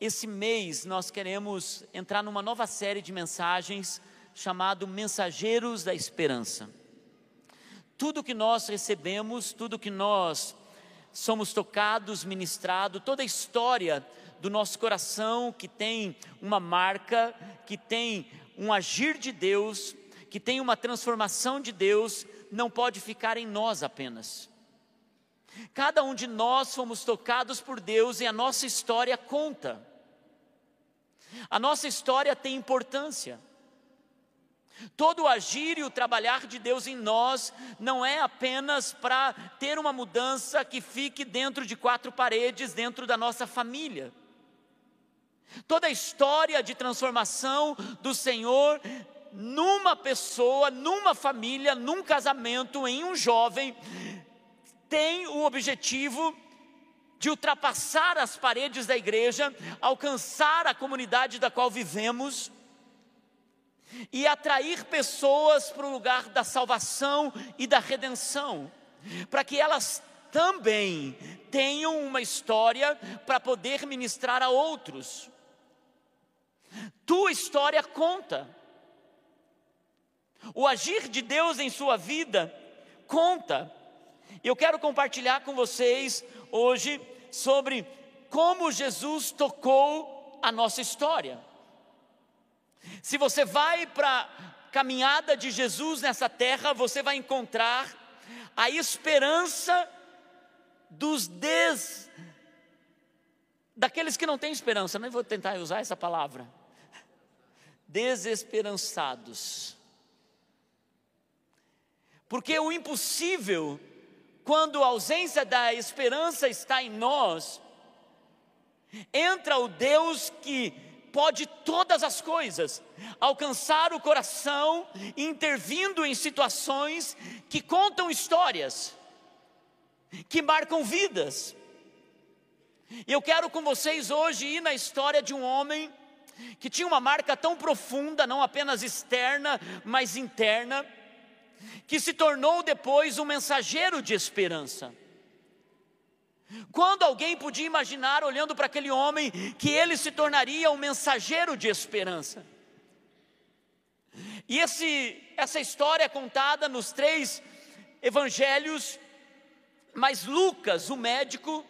esse mês nós queremos entrar numa nova série de mensagens chamado Mensageiros da Esperança. Tudo que nós recebemos, tudo que nós somos tocados, ministrados, toda a história do nosso coração que tem uma marca, que tem um agir de Deus, que tem uma transformação de Deus, não pode ficar em nós apenas. Cada um de nós fomos tocados por Deus e a nossa história conta. A nossa história tem importância. Todo o agir e o trabalhar de Deus em nós não é apenas para ter uma mudança que fique dentro de quatro paredes, dentro da nossa família. Toda a história de transformação do Senhor numa pessoa, numa família, num casamento, em um jovem, tem o objetivo de ultrapassar as paredes da igreja, alcançar a comunidade da qual vivemos e atrair pessoas para o lugar da salvação e da redenção, para que elas também tenham uma história para poder ministrar a outros. Tua história conta. O agir de Deus em sua vida conta. Eu quero compartilhar com vocês hoje sobre como Jesus tocou a nossa história. Se você vai para a caminhada de Jesus nessa terra, você vai encontrar a esperança dos des daqueles que não têm esperança, nem vou tentar usar essa palavra. Desesperançados. Porque o impossível quando a ausência da esperança está em nós, entra o Deus que pode todas as coisas, alcançar o coração, intervindo em situações que contam histórias, que marcam vidas. E eu quero com vocês hoje ir na história de um homem que tinha uma marca tão profunda, não apenas externa, mas interna que se tornou depois um mensageiro de esperança. Quando alguém podia imaginar, olhando para aquele homem, que ele se tornaria um mensageiro de esperança? E esse, essa história é contada nos três evangelhos, mas Lucas, o médico,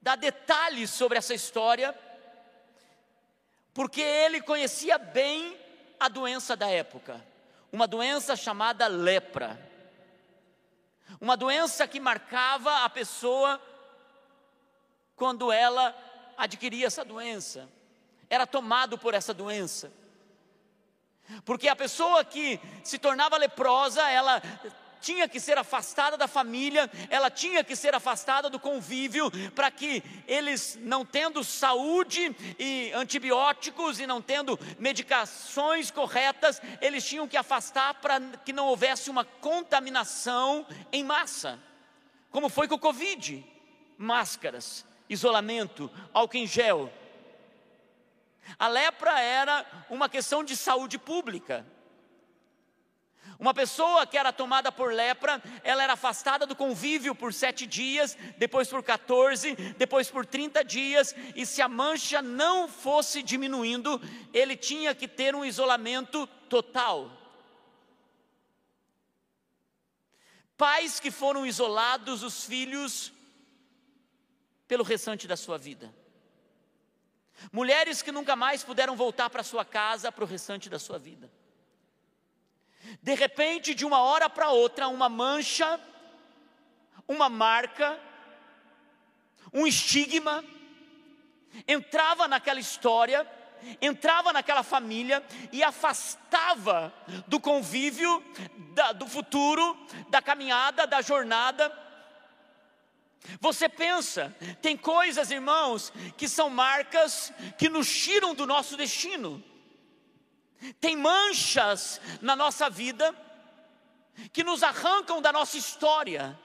dá detalhes sobre essa história, porque ele conhecia bem a doença da época uma doença chamada lepra. Uma doença que marcava a pessoa quando ela adquiria essa doença, era tomado por essa doença. Porque a pessoa que se tornava leprosa, ela tinha que ser afastada da família, ela tinha que ser afastada do convívio, para que eles, não tendo saúde e antibióticos e não tendo medicações corretas, eles tinham que afastar para que não houvesse uma contaminação em massa, como foi com o Covid: máscaras, isolamento, álcool em gel. A lepra era uma questão de saúde pública. Uma pessoa que era tomada por lepra, ela era afastada do convívio por sete dias, depois por 14, depois por 30 dias, e se a mancha não fosse diminuindo, ele tinha que ter um isolamento total. Pais que foram isolados, os filhos, pelo restante da sua vida. Mulheres que nunca mais puderam voltar para sua casa para o restante da sua vida. De repente, de uma hora para outra, uma mancha, uma marca, um estigma, entrava naquela história, entrava naquela família e afastava do convívio, da, do futuro, da caminhada, da jornada. Você pensa, tem coisas, irmãos, que são marcas que nos tiram do nosso destino. Tem manchas na nossa vida que nos arrancam da nossa história,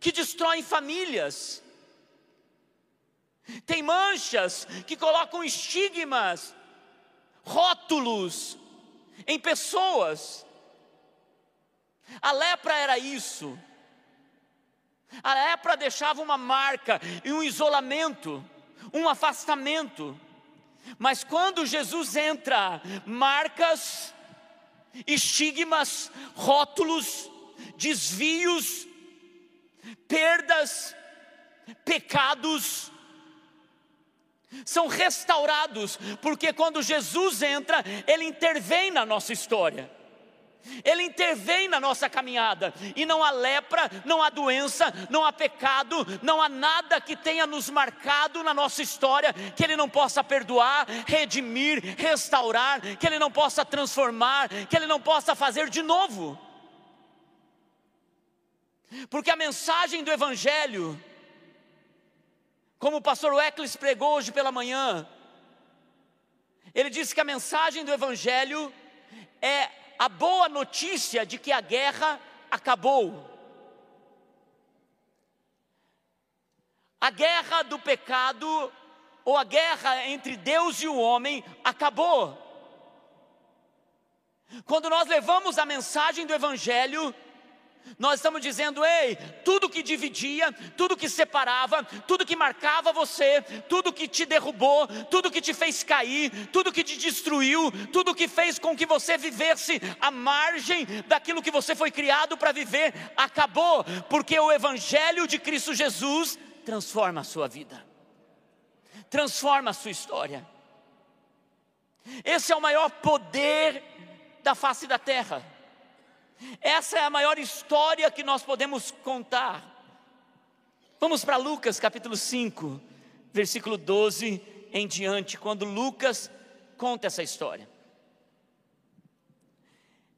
que destroem famílias. Tem manchas que colocam estigmas, rótulos em pessoas. A lepra era isso. A lepra deixava uma marca e um isolamento um afastamento. Mas quando Jesus entra, marcas, estigmas, rótulos, desvios, perdas, pecados, são restaurados, porque quando Jesus entra, Ele intervém na nossa história. Ele intervém na nossa caminhada, e não há lepra, não há doença, não há pecado, não há nada que tenha nos marcado na nossa história que Ele não possa perdoar, redimir, restaurar, que Ele não possa transformar, que Ele não possa fazer de novo. Porque a mensagem do Evangelho, como o pastor Weckles pregou hoje pela manhã, ele disse que a mensagem do Evangelho é a boa notícia de que a guerra acabou. A guerra do pecado, ou a guerra entre Deus e o homem, acabou. Quando nós levamos a mensagem do Evangelho, nós estamos dizendo, ei, tudo que dividia, tudo que separava, tudo que marcava você, tudo que te derrubou, tudo que te fez cair, tudo que te destruiu, tudo que fez com que você vivesse à margem daquilo que você foi criado para viver, acabou, porque o Evangelho de Cristo Jesus transforma a sua vida, transforma a sua história. Esse é o maior poder da face da terra. Essa é a maior história que nós podemos contar. Vamos para Lucas capítulo 5, versículo 12 em diante, quando Lucas conta essa história.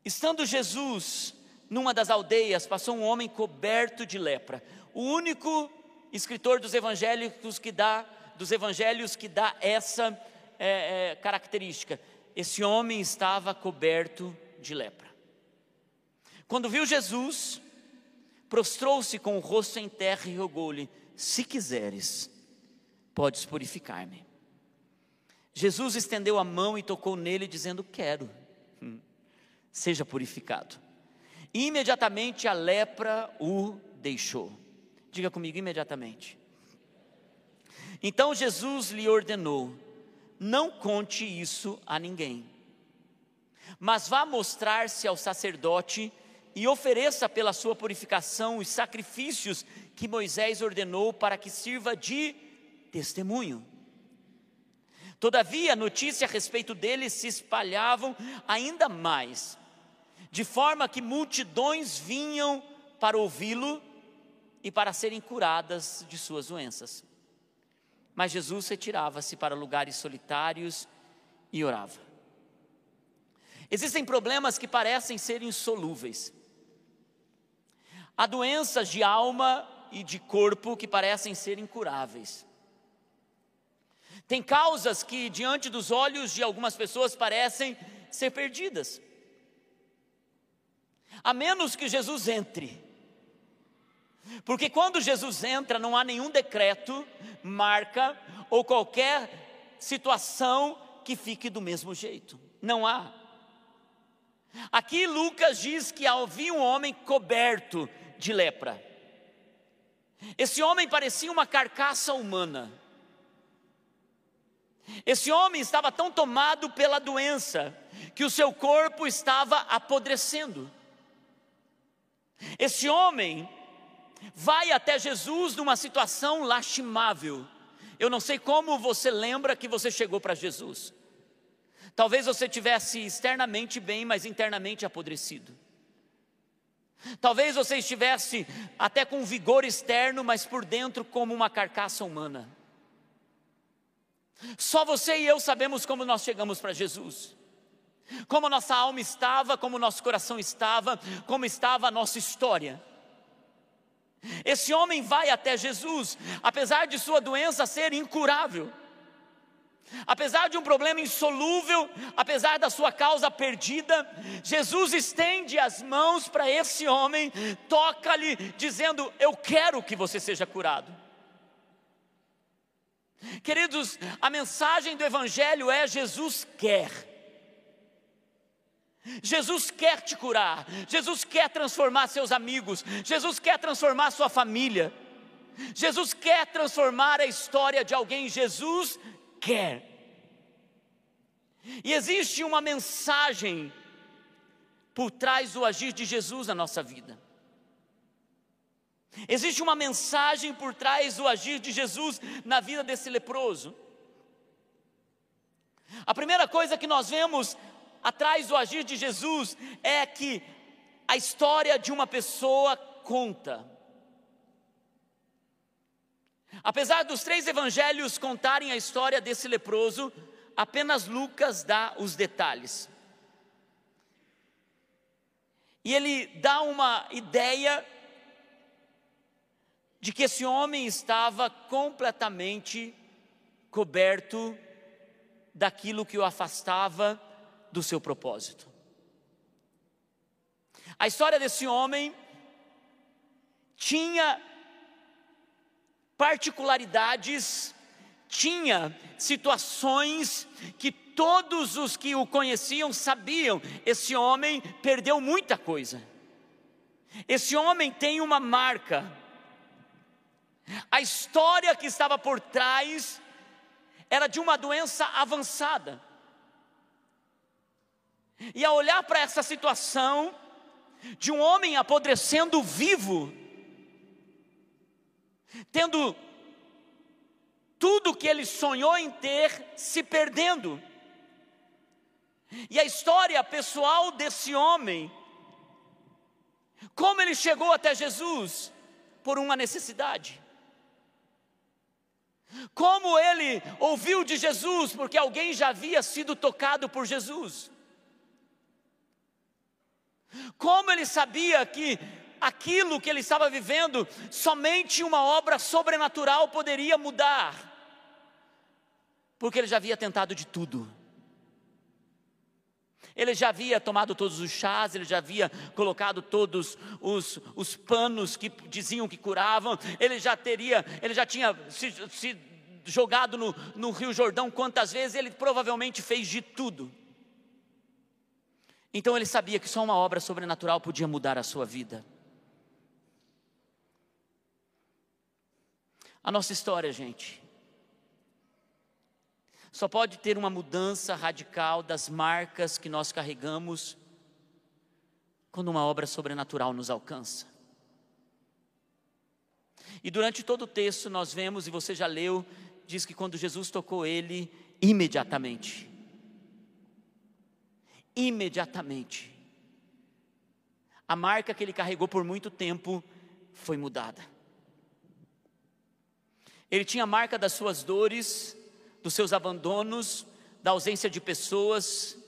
Estando Jesus numa das aldeias, passou um homem coberto de lepra. O único escritor dos evangelhos que dá, dos evangelhos que dá essa é, é, característica. Esse homem estava coberto de lepra. Quando viu Jesus, prostrou-se com o rosto em terra e rogou-lhe: Se quiseres, podes purificar-me. Jesus estendeu a mão e tocou nele, dizendo: Quero, hum, seja purificado. Imediatamente a lepra o deixou. Diga comigo, imediatamente. Então Jesus lhe ordenou: Não conte isso a ninguém, mas vá mostrar-se ao sacerdote e ofereça pela sua purificação os sacrifícios que Moisés ordenou para que sirva de testemunho. Todavia, a notícia a respeito dele se espalhavam ainda mais, de forma que multidões vinham para ouvi-lo e para serem curadas de suas doenças. Mas Jesus retirava-se para lugares solitários e orava. Existem problemas que parecem ser insolúveis. Há doenças de alma e de corpo que parecem ser incuráveis. Tem causas que, diante dos olhos de algumas pessoas, parecem ser perdidas. A menos que Jesus entre. Porque quando Jesus entra, não há nenhum decreto, marca ou qualquer situação que fique do mesmo jeito. Não há. Aqui Lucas diz que havia um homem coberto de lepra. Esse homem parecia uma carcaça humana. Esse homem estava tão tomado pela doença que o seu corpo estava apodrecendo. Esse homem vai até Jesus numa situação lastimável. Eu não sei como você lembra que você chegou para Jesus. Talvez você tivesse externamente bem, mas internamente apodrecido. Talvez você estivesse até com vigor externo, mas por dentro como uma carcaça humana. Só você e eu sabemos como nós chegamos para Jesus. Como nossa alma estava, como nosso coração estava, como estava a nossa história. Esse homem vai até Jesus, apesar de sua doença ser incurável. Apesar de um problema insolúvel, apesar da sua causa perdida, Jesus estende as mãos para esse homem, toca-lhe, dizendo: Eu quero que você seja curado. Queridos, a mensagem do Evangelho é: Jesus quer. Jesus quer te curar, Jesus quer transformar seus amigos, Jesus quer transformar sua família. Jesus quer transformar a história de alguém, Jesus quer. E existe uma mensagem por trás do agir de Jesus na nossa vida. Existe uma mensagem por trás do agir de Jesus na vida desse leproso. A primeira coisa que nós vemos atrás do agir de Jesus é que a história de uma pessoa conta. Apesar dos três evangelhos contarem a história desse leproso, apenas Lucas dá os detalhes. E ele dá uma ideia de que esse homem estava completamente coberto daquilo que o afastava do seu propósito. A história desse homem tinha particularidades, tinha situações que todos os que o conheciam sabiam: esse homem perdeu muita coisa. Esse homem tem uma marca. A história que estava por trás era de uma doença avançada. E ao olhar para essa situação de um homem apodrecendo vivo, tendo tudo que ele sonhou em ter se perdendo. E a história pessoal desse homem, como ele chegou até Jesus por uma necessidade. Como ele ouviu de Jesus porque alguém já havia sido tocado por Jesus. Como ele sabia que aquilo que ele estava vivendo, somente uma obra sobrenatural poderia mudar, porque ele já havia tentado de tudo. Ele já havia tomado todos os chás, ele já havia colocado todos os, os panos que diziam que curavam, ele já teria, ele já tinha se, se jogado no, no Rio Jordão quantas vezes, ele provavelmente fez de tudo. Então ele sabia que só uma obra sobrenatural podia mudar a sua vida. A nossa história, gente, só pode ter uma mudança radical das marcas que nós carregamos quando uma obra sobrenatural nos alcança. E durante todo o texto nós vemos, e você já leu, diz que quando Jesus tocou ele, imediatamente, imediatamente, a marca que ele carregou por muito tempo foi mudada. Ele tinha marca das suas dores, dos seus abandonos, da ausência de pessoas,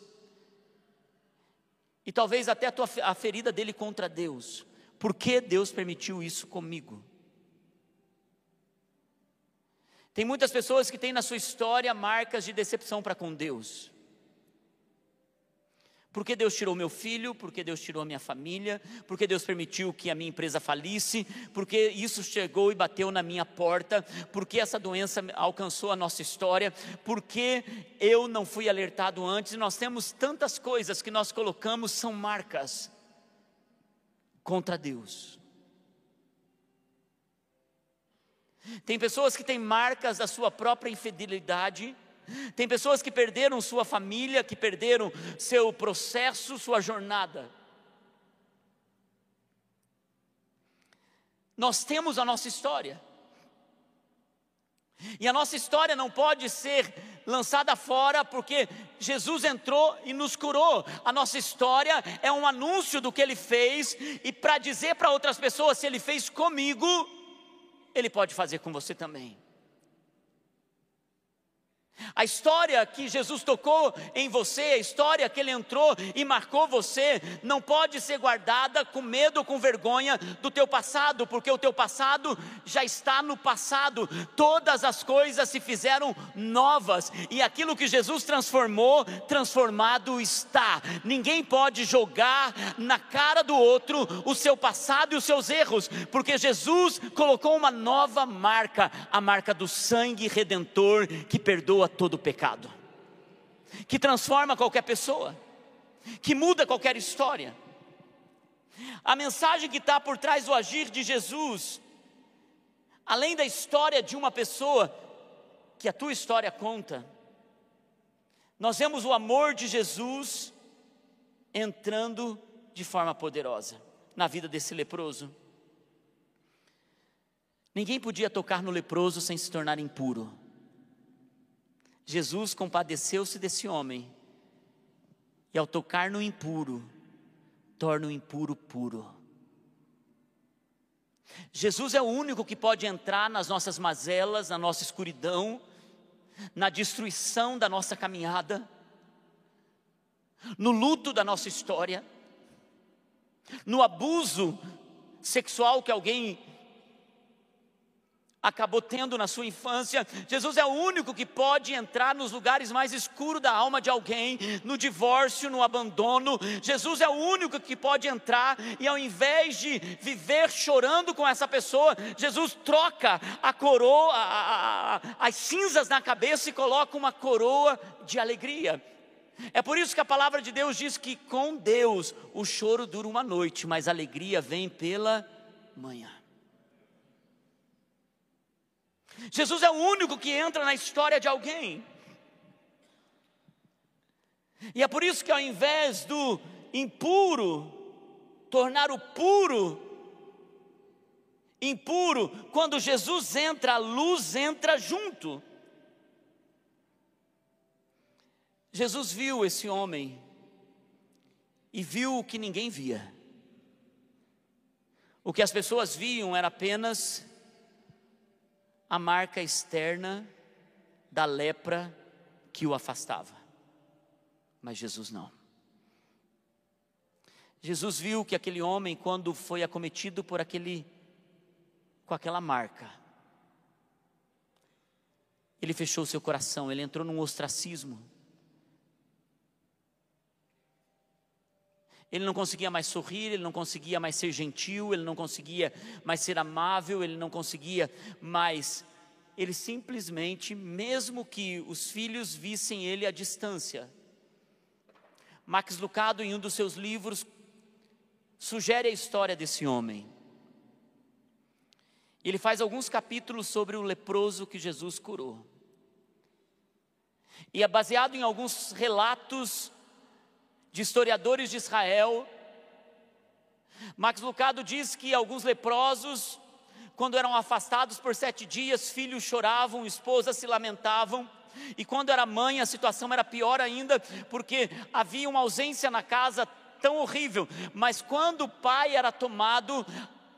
e talvez até a, tua, a ferida dele contra Deus. Por que Deus permitiu isso comigo? Tem muitas pessoas que têm na sua história marcas de decepção para com Deus. Porque Deus tirou meu filho, porque Deus tirou a minha família, porque Deus permitiu que a minha empresa falisse, porque isso chegou e bateu na minha porta, porque essa doença alcançou a nossa história, porque eu não fui alertado antes, nós temos tantas coisas que nós colocamos são marcas contra Deus. Tem pessoas que têm marcas da sua própria infidelidade, tem pessoas que perderam sua família, que perderam seu processo, sua jornada. Nós temos a nossa história. E a nossa história não pode ser lançada fora porque Jesus entrou e nos curou. A nossa história é um anúncio do que ele fez e para dizer para outras pessoas: se ele fez comigo, ele pode fazer com você também. A história que Jesus tocou em você, a história que ele entrou e marcou você, não pode ser guardada com medo ou com vergonha do teu passado, porque o teu passado já está no passado. Todas as coisas se fizeram novas e aquilo que Jesus transformou, transformado está. Ninguém pode jogar na cara do outro o seu passado e os seus erros, porque Jesus colocou uma nova marca, a marca do sangue redentor que perdoa todo o pecado, que transforma qualquer pessoa, que muda qualquer história. A mensagem que está por trás do agir de Jesus, além da história de uma pessoa que a tua história conta, nós vemos o amor de Jesus entrando de forma poderosa na vida desse leproso. Ninguém podia tocar no leproso sem se tornar impuro. Jesus compadeceu-se desse homem e, ao tocar no impuro, torna o impuro puro. Jesus é o único que pode entrar nas nossas mazelas, na nossa escuridão, na destruição da nossa caminhada, no luto da nossa história, no abuso sexual que alguém acabou tendo na sua infância. Jesus é o único que pode entrar nos lugares mais escuros da alma de alguém, no divórcio, no abandono. Jesus é o único que pode entrar e ao invés de viver chorando com essa pessoa, Jesus troca a coroa, a, a, as cinzas na cabeça e coloca uma coroa de alegria. É por isso que a palavra de Deus diz que com Deus o choro dura uma noite, mas a alegria vem pela manhã. Jesus é o único que entra na história de alguém. E é por isso que ao invés do impuro tornar o puro impuro, quando Jesus entra, a luz entra junto. Jesus viu esse homem e viu o que ninguém via. O que as pessoas viam era apenas a marca externa da lepra que o afastava. Mas Jesus não. Jesus viu que aquele homem, quando foi acometido por aquele, com aquela marca, ele fechou seu coração, ele entrou num ostracismo. Ele não conseguia mais sorrir, ele não conseguia mais ser gentil, ele não conseguia mais ser amável, ele não conseguia mais. Ele simplesmente, mesmo que os filhos vissem ele à distância. Max Lucado, em um dos seus livros, sugere a história desse homem. Ele faz alguns capítulos sobre o leproso que Jesus curou. E é baseado em alguns relatos de historiadores de Israel. Max Lucado diz que alguns leprosos, quando eram afastados por sete dias, filhos choravam, esposas se lamentavam. E quando era mãe, a situação era pior ainda, porque havia uma ausência na casa tão horrível. Mas quando o pai era tomado,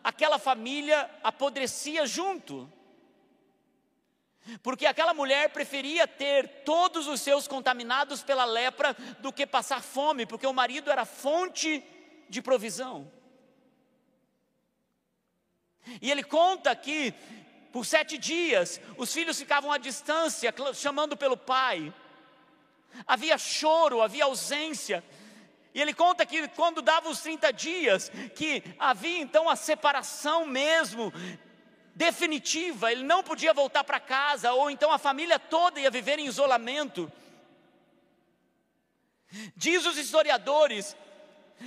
aquela família apodrecia junto. Porque aquela mulher preferia ter todos os seus contaminados pela lepra do que passar fome, porque o marido era fonte de provisão. E ele conta que por sete dias os filhos ficavam à distância, chamando pelo pai. Havia choro, havia ausência. E ele conta que quando dava os 30 dias, que havia então a separação mesmo definitiva, ele não podia voltar para casa, ou então a família toda ia viver em isolamento. Diz os historiadores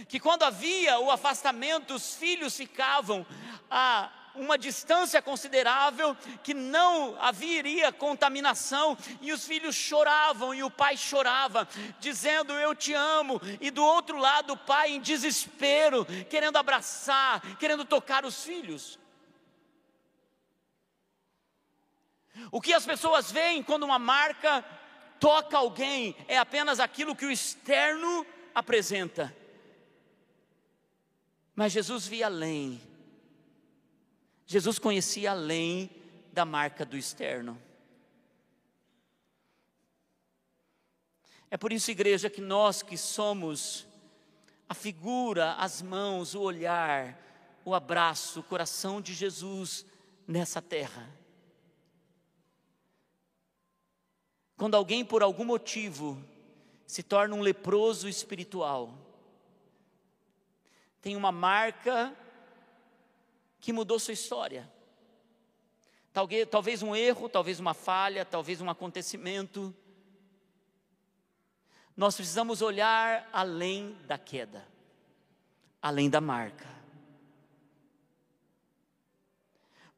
que quando havia o afastamento, os filhos ficavam a uma distância considerável, que não haveria contaminação, e os filhos choravam e o pai chorava, dizendo: Eu te amo, e do outro lado o pai em desespero, querendo abraçar, querendo tocar os filhos. O que as pessoas veem quando uma marca toca alguém é apenas aquilo que o externo apresenta. Mas Jesus via além. Jesus conhecia além da marca do externo. É por isso, igreja, que nós que somos a figura, as mãos, o olhar, o abraço, o coração de Jesus nessa terra Quando alguém, por algum motivo, se torna um leproso espiritual, tem uma marca que mudou sua história. Talvez, um erro, talvez uma falha, talvez um acontecimento. Nós precisamos olhar além da queda, além da marca.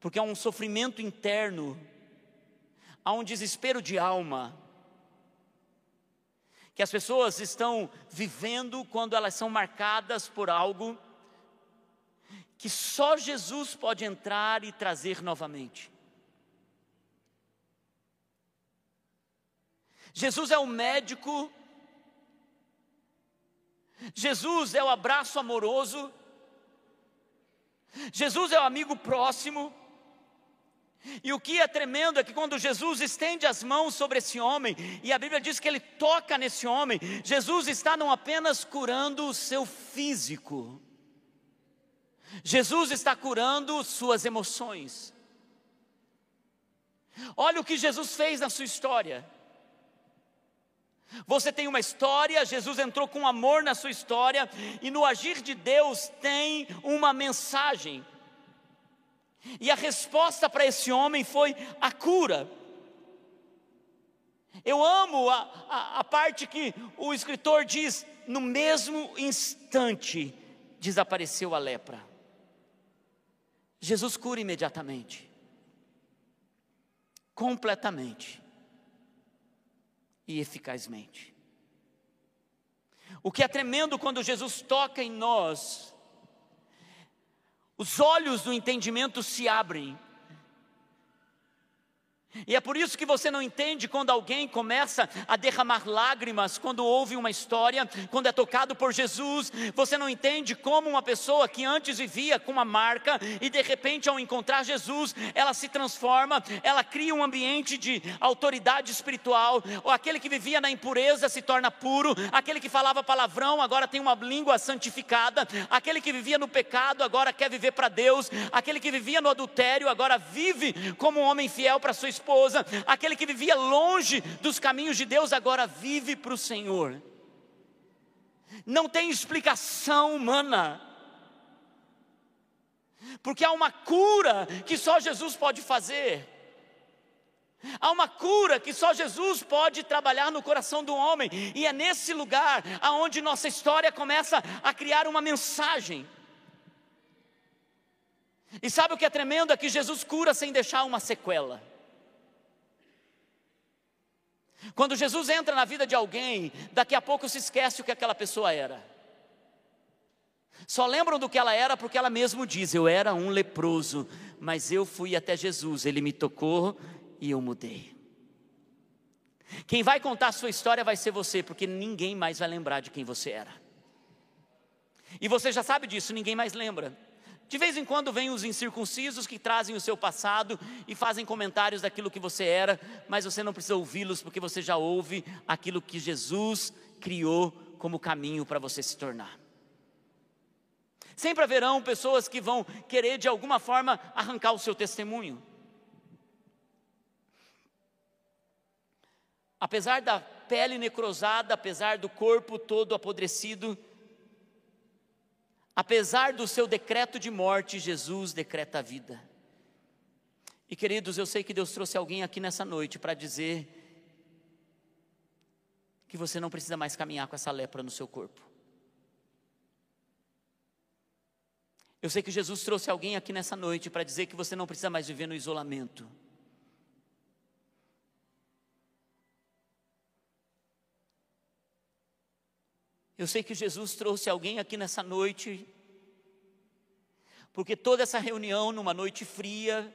porque há um sofrimento interno, há um desespero de alma, que as pessoas estão vivendo quando elas são marcadas por algo que só Jesus pode entrar e trazer novamente. Jesus é o médico, Jesus é o abraço amoroso, Jesus é o amigo próximo. E o que é tremendo é que quando Jesus estende as mãos sobre esse homem, e a Bíblia diz que ele toca nesse homem, Jesus está não apenas curando o seu físico, Jesus está curando suas emoções. Olha o que Jesus fez na sua história. Você tem uma história, Jesus entrou com amor na sua história, e no agir de Deus tem uma mensagem. E a resposta para esse homem foi a cura. Eu amo a, a, a, parte que o escritor diz: no mesmo instante desapareceu a lepra. Jesus cura imediatamente, completamente e eficazmente. O que é tremendo quando Jesus toca em nós, os olhos do entendimento se abrem e é por isso que você não entende quando alguém começa a derramar lágrimas quando ouve uma história, quando é tocado por Jesus. Você não entende como uma pessoa que antes vivia com uma marca e de repente, ao encontrar Jesus, ela se transforma, ela cria um ambiente de autoridade espiritual. Ou aquele que vivia na impureza se torna puro, aquele que falava palavrão agora tem uma língua santificada, aquele que vivia no pecado agora quer viver para Deus, aquele que vivia no adultério agora vive como um homem fiel para sua esposa esposa, aquele que vivia longe dos caminhos de Deus, agora vive para o Senhor. Não tem explicação humana, porque há uma cura que só Jesus pode fazer. Há uma cura que só Jesus pode trabalhar no coração do homem, e é nesse lugar aonde nossa história começa a criar uma mensagem. E sabe o que é tremendo? É que Jesus cura sem deixar uma sequela. Quando Jesus entra na vida de alguém, daqui a pouco se esquece o que aquela pessoa era. Só lembram do que ela era porque ela mesmo diz: Eu era um leproso, mas eu fui até Jesus, ele me tocou e eu mudei. Quem vai contar a sua história vai ser você, porque ninguém mais vai lembrar de quem você era. E você já sabe disso, ninguém mais lembra. De vez em quando vêm os incircuncisos que trazem o seu passado e fazem comentários daquilo que você era, mas você não precisa ouvi-los porque você já ouve aquilo que Jesus criou como caminho para você se tornar. Sempre haverão pessoas que vão querer de alguma forma arrancar o seu testemunho. Apesar da pele necrosada, apesar do corpo todo apodrecido, Apesar do seu decreto de morte, Jesus decreta a vida. E queridos, eu sei que Deus trouxe alguém aqui nessa noite para dizer que você não precisa mais caminhar com essa lepra no seu corpo. Eu sei que Jesus trouxe alguém aqui nessa noite para dizer que você não precisa mais viver no isolamento. Eu sei que Jesus trouxe alguém aqui nessa noite, porque toda essa reunião numa noite fria,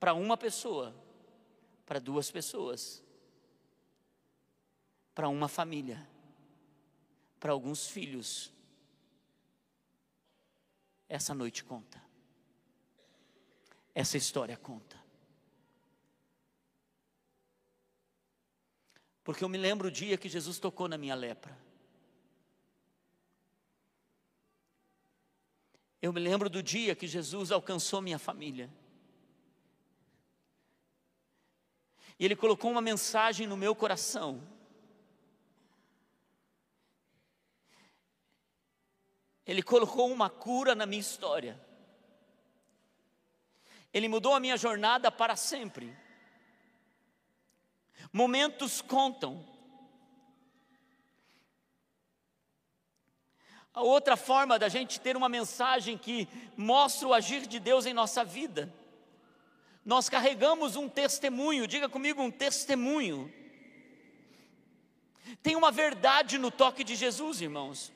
para uma pessoa, para duas pessoas, para uma família, para alguns filhos, essa noite conta, essa história conta. Porque eu me lembro o dia que Jesus tocou na minha lepra. Eu me lembro do dia que Jesus alcançou minha família. E Ele colocou uma mensagem no meu coração. Ele colocou uma cura na minha história. Ele mudou a minha jornada para sempre. Momentos contam. A outra forma da gente ter uma mensagem que mostra o agir de Deus em nossa vida. Nós carregamos um testemunho, diga comigo, um testemunho. Tem uma verdade no toque de Jesus, irmãos.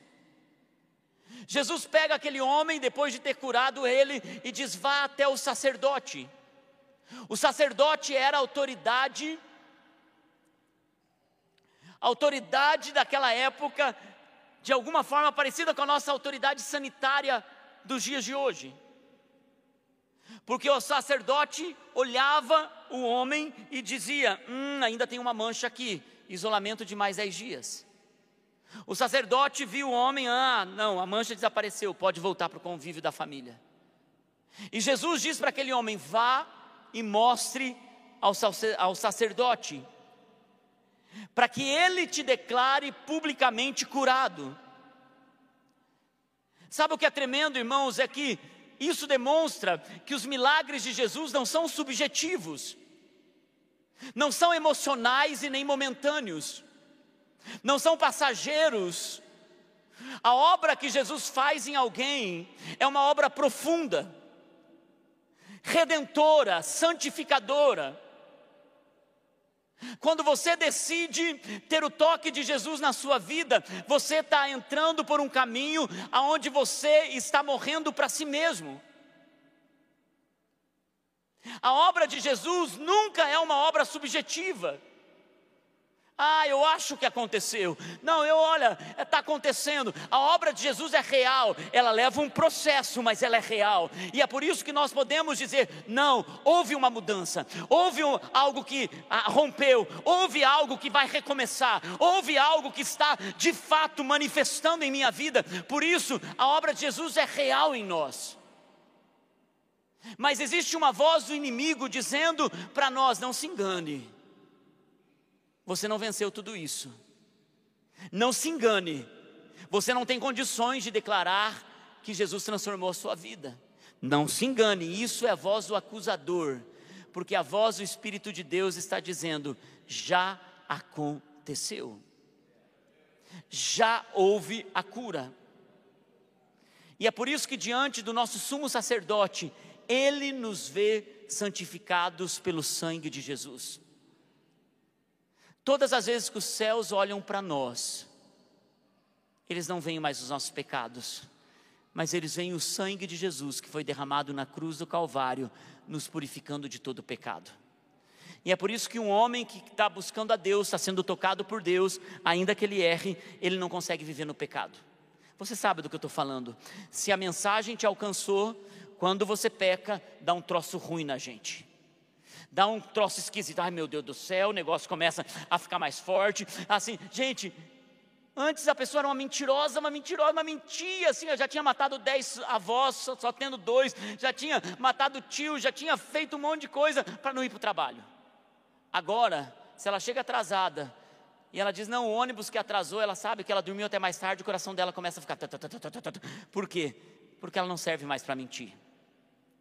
Jesus pega aquele homem, depois de ter curado ele, e diz: vá até o sacerdote. O sacerdote era a autoridade, autoridade daquela época, de alguma forma parecida com a nossa autoridade sanitária dos dias de hoje. Porque o sacerdote olhava o homem e dizia: Hum, ainda tem uma mancha aqui, isolamento de mais dez dias. O sacerdote viu o homem, ah, não, a mancha desapareceu, pode voltar para o convívio da família. E Jesus diz para aquele homem: vá e mostre ao sacerdote, para que ele te declare publicamente curado. Sabe o que é tremendo, irmãos? É que isso demonstra que os milagres de Jesus não são subjetivos, não são emocionais e nem momentâneos não são passageiros. A obra que Jesus faz em alguém é uma obra profunda, redentora, santificadora. Quando você decide ter o toque de Jesus na sua vida, você está entrando por um caminho aonde você está morrendo para si mesmo. A obra de Jesus nunca é uma obra subjetiva. Ah, eu acho que aconteceu. Não, eu olha, está acontecendo. A obra de Jesus é real. Ela leva um processo, mas ela é real. E é por isso que nós podemos dizer: não, houve uma mudança, houve um, algo que ah, rompeu, houve algo que vai recomeçar, houve algo que está de fato manifestando em minha vida. Por isso, a obra de Jesus é real em nós. Mas existe uma voz do inimigo dizendo para nós: não se engane você não venceu tudo isso. Não se engane, você não tem condições de declarar que Jesus transformou a sua vida. Não se engane, isso é a voz do acusador, porque a voz do Espírito de Deus está dizendo: já aconteceu, já houve a cura. E é por isso que, diante do nosso sumo sacerdote, ele nos vê santificados pelo sangue de Jesus. Todas as vezes que os céus olham para nós, eles não veem mais os nossos pecados, mas eles veem o sangue de Jesus que foi derramado na cruz do Calvário, nos purificando de todo pecado. E é por isso que um homem que está buscando a Deus, está sendo tocado por Deus, ainda que ele erre, ele não consegue viver no pecado. Você sabe do que eu estou falando. Se a mensagem te alcançou, quando você peca, dá um troço ruim na gente dá um troço esquisito. Ai meu Deus do céu, o negócio começa a ficar mais forte. Assim, gente, antes a pessoa era uma mentirosa, uma mentirosa, uma mentia, assim, já tinha matado dez avós, só, só tendo dois, já tinha matado tio, já tinha feito um monte de coisa para não ir para o trabalho. Agora, se ela chega atrasada, e ela diz: Não, o ônibus que atrasou, ela sabe que ela dormiu até mais tarde, o coração dela começa a ficar. Por quê? Porque ela não serve mais para mentir.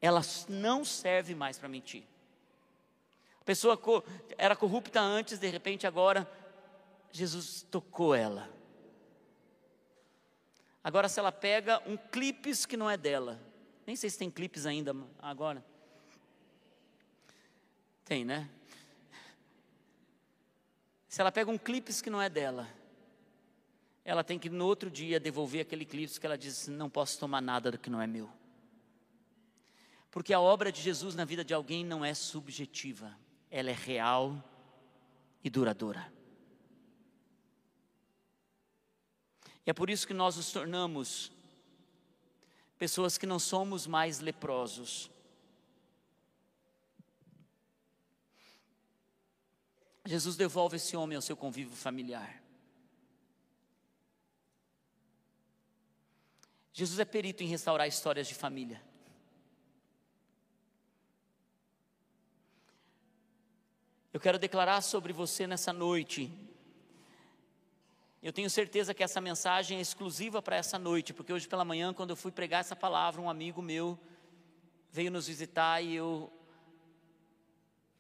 Ela não serve mais para mentir. A pessoa era corrupta antes, de repente agora Jesus tocou ela. Agora, se ela pega um clipes que não é dela, nem sei se tem clipes ainda agora. Tem, né? Se ela pega um clipes que não é dela, ela tem que no outro dia devolver aquele clipes que ela diz: não posso tomar nada do que não é meu. Porque a obra de Jesus na vida de alguém não é subjetiva ela é real e duradoura. E é por isso que nós nos tornamos pessoas que não somos mais leprosos. Jesus devolve esse homem ao seu convívio familiar. Jesus é perito em restaurar histórias de família. Eu quero declarar sobre você nessa noite. Eu tenho certeza que essa mensagem é exclusiva para essa noite, porque hoje pela manhã, quando eu fui pregar essa palavra, um amigo meu veio nos visitar e eu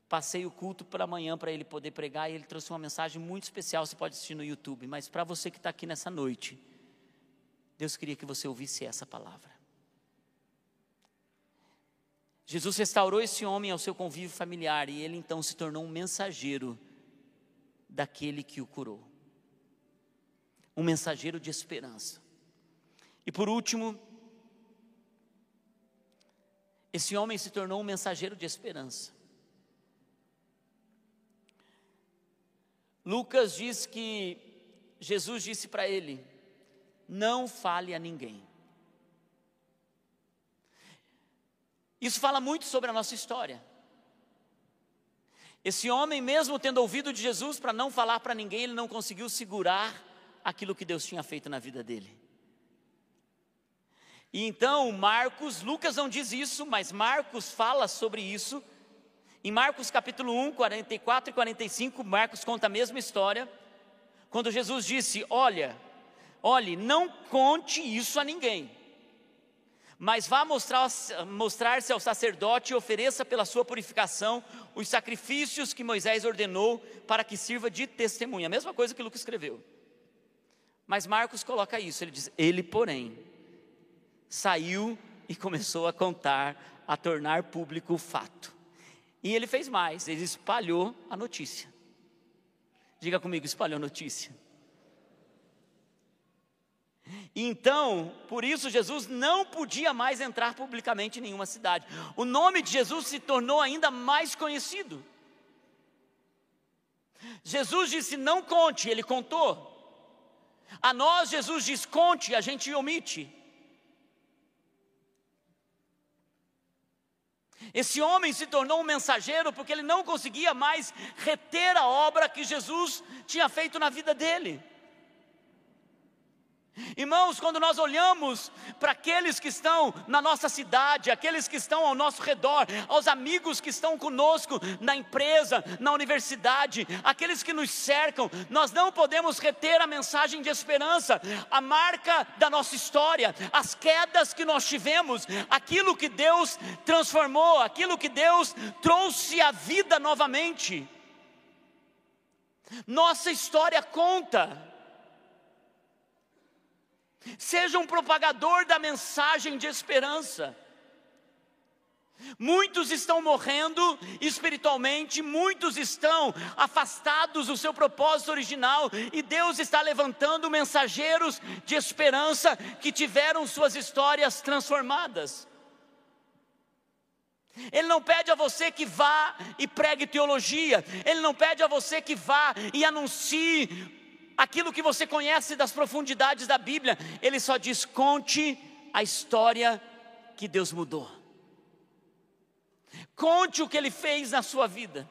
passei o culto para amanhã para ele poder pregar e ele trouxe uma mensagem muito especial. Você pode assistir no YouTube, mas para você que está aqui nessa noite, Deus queria que você ouvisse essa palavra. Jesus restaurou esse homem ao seu convívio familiar e ele então se tornou um mensageiro daquele que o curou. Um mensageiro de esperança. E por último, esse homem se tornou um mensageiro de esperança. Lucas diz que Jesus disse para ele: Não fale a ninguém. Isso fala muito sobre a nossa história. Esse homem, mesmo tendo ouvido de Jesus para não falar para ninguém, ele não conseguiu segurar aquilo que Deus tinha feito na vida dele. E então, Marcos, Lucas não diz isso, mas Marcos fala sobre isso. Em Marcos capítulo 1, 44 e 45, Marcos conta a mesma história. Quando Jesus disse: Olha, olhe, não conte isso a ninguém mas vá mostrar-se mostrar ao sacerdote e ofereça pela sua purificação os sacrifícios que Moisés ordenou para que sirva de testemunha. A mesma coisa que Lucas escreveu. Mas Marcos coloca isso, ele diz: Ele, porém, saiu e começou a contar, a tornar público o fato. E ele fez mais, ele espalhou a notícia. Diga comigo, espalhou a notícia. Então, por isso Jesus não podia mais entrar publicamente em nenhuma cidade. O nome de Jesus se tornou ainda mais conhecido. Jesus disse: Não conte, ele contou. A nós, Jesus diz: Conte, a gente omite. Esse homem se tornou um mensageiro porque ele não conseguia mais reter a obra que Jesus tinha feito na vida dele. Irmãos, quando nós olhamos para aqueles que estão na nossa cidade, aqueles que estão ao nosso redor, aos amigos que estão conosco na empresa, na universidade, aqueles que nos cercam, nós não podemos reter a mensagem de esperança, a marca da nossa história, as quedas que nós tivemos, aquilo que Deus transformou, aquilo que Deus trouxe à vida novamente. Nossa história conta. Seja um propagador da mensagem de esperança. Muitos estão morrendo espiritualmente, muitos estão afastados do seu propósito original, e Deus está levantando mensageiros de esperança que tiveram suas histórias transformadas. Ele não pede a você que vá e pregue teologia, ele não pede a você que vá e anuncie aquilo que você conhece das profundidades da Bíblia, ele só diz: conte a história que Deus mudou. Conte o que ele fez na sua vida.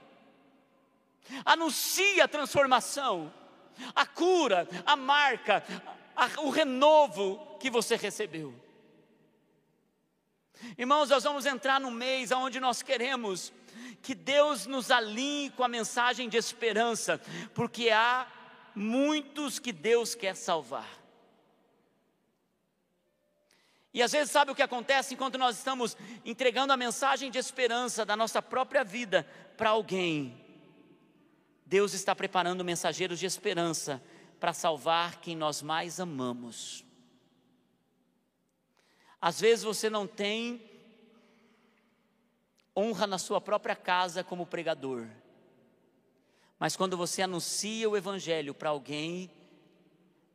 Anuncie a transformação, a cura, a marca, a, o renovo que você recebeu. Irmãos, nós vamos entrar no mês onde nós queremos que Deus nos alinhe com a mensagem de esperança, porque há muitos que Deus quer salvar. E às vezes, sabe o que acontece enquanto nós estamos entregando a mensagem de esperança da nossa própria vida para alguém? Deus está preparando mensageiros de esperança para salvar quem nós mais amamos. Às vezes você não tem honra na sua própria casa como pregador. Mas quando você anuncia o Evangelho para alguém,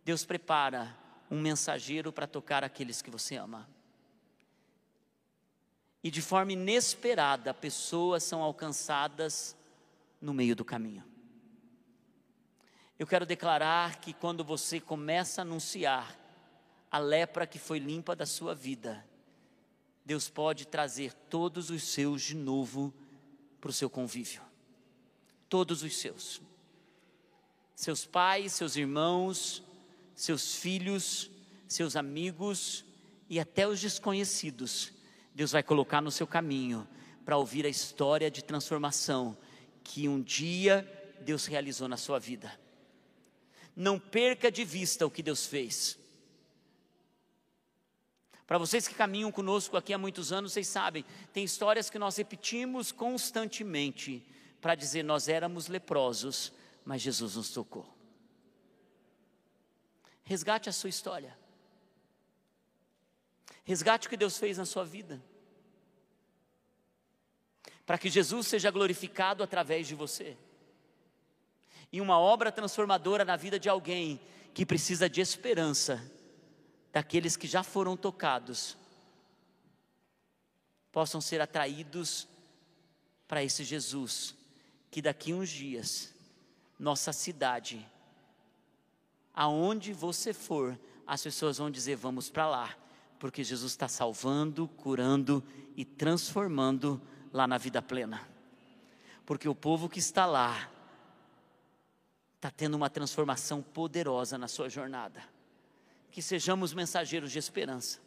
Deus prepara um mensageiro para tocar aqueles que você ama. E de forma inesperada, pessoas são alcançadas no meio do caminho. Eu quero declarar que quando você começa a anunciar a lepra que foi limpa da sua vida, Deus pode trazer todos os seus de novo para o seu convívio todos os seus. Seus pais, seus irmãos, seus filhos, seus amigos e até os desconhecidos. Deus vai colocar no seu caminho para ouvir a história de transformação que um dia Deus realizou na sua vida. Não perca de vista o que Deus fez. Para vocês que caminham conosco aqui há muitos anos, vocês sabem, tem histórias que nós repetimos constantemente para dizer: Nós éramos leprosos, mas Jesus nos tocou. Resgate a sua história. Resgate o que Deus fez na sua vida. Para que Jesus seja glorificado através de você. E uma obra transformadora na vida de alguém que precisa de esperança, daqueles que já foram tocados, possam ser atraídos para esse Jesus, que daqui uns dias, nossa cidade, aonde você for, as pessoas vão dizer: vamos para lá, porque Jesus está salvando, curando e transformando lá na vida plena. Porque o povo que está lá está tendo uma transformação poderosa na sua jornada. Que sejamos mensageiros de esperança,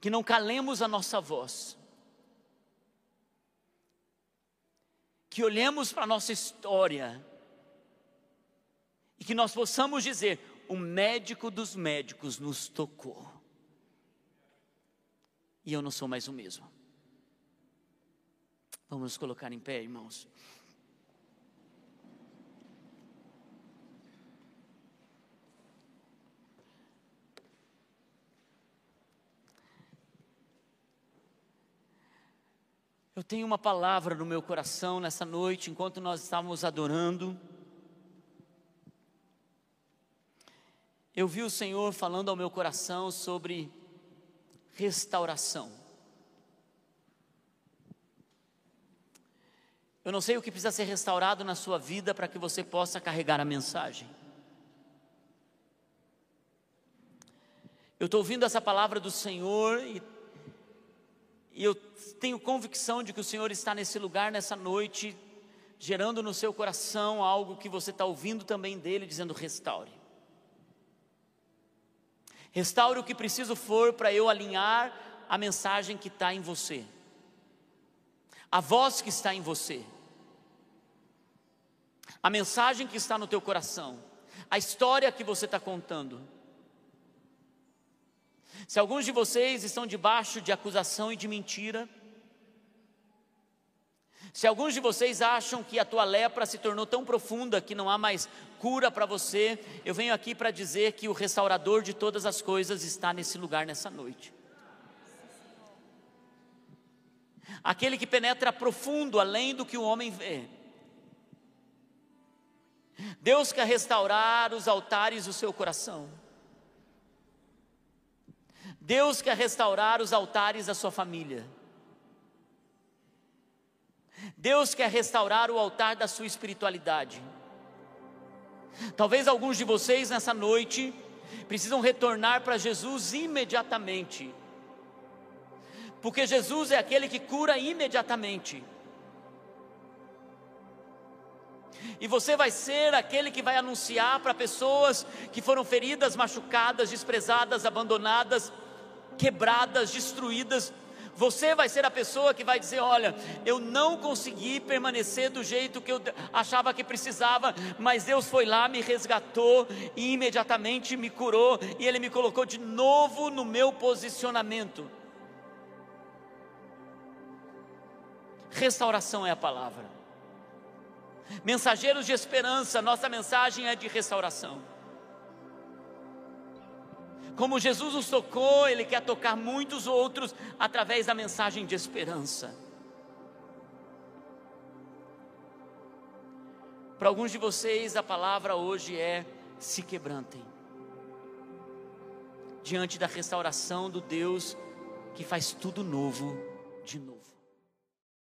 que não calemos a nossa voz, que olhemos para a nossa história e que nós possamos dizer: o médico dos médicos nos tocou, e eu não sou mais o mesmo. Vamos nos colocar em pé, irmãos. Eu tenho uma palavra no meu coração nessa noite, enquanto nós estávamos adorando. Eu vi o Senhor falando ao meu coração sobre restauração. Eu não sei o que precisa ser restaurado na sua vida para que você possa carregar a mensagem. Eu estou ouvindo essa palavra do Senhor e e eu tenho convicção de que o Senhor está nesse lugar nessa noite, gerando no seu coração algo que você está ouvindo também dele, dizendo: restaure. Restaure o que preciso for para eu alinhar a mensagem que está em você, a voz que está em você, a mensagem que está no teu coração, a história que você está contando. Se alguns de vocês estão debaixo de acusação e de mentira, se alguns de vocês acham que a tua lepra se tornou tão profunda que não há mais cura para você, eu venho aqui para dizer que o restaurador de todas as coisas está nesse lugar nessa noite. Aquele que penetra profundo além do que o homem vê. Deus quer restaurar os altares do seu coração. Deus quer restaurar os altares da sua família. Deus quer restaurar o altar da sua espiritualidade. Talvez alguns de vocês nessa noite precisam retornar para Jesus imediatamente. Porque Jesus é aquele que cura imediatamente. E você vai ser aquele que vai anunciar para pessoas que foram feridas, machucadas, desprezadas, abandonadas, quebradas, destruídas, você vai ser a pessoa que vai dizer: Olha, eu não consegui permanecer do jeito que eu achava que precisava, mas Deus foi lá, me resgatou e imediatamente me curou, e Ele me colocou de novo no meu posicionamento. Restauração é a palavra. Mensageiros de esperança, nossa mensagem é de restauração. Como Jesus nos tocou, Ele quer tocar muitos outros através da mensagem de esperança. Para alguns de vocês, a palavra hoje é: se quebrantem diante da restauração do Deus que faz tudo novo de novo.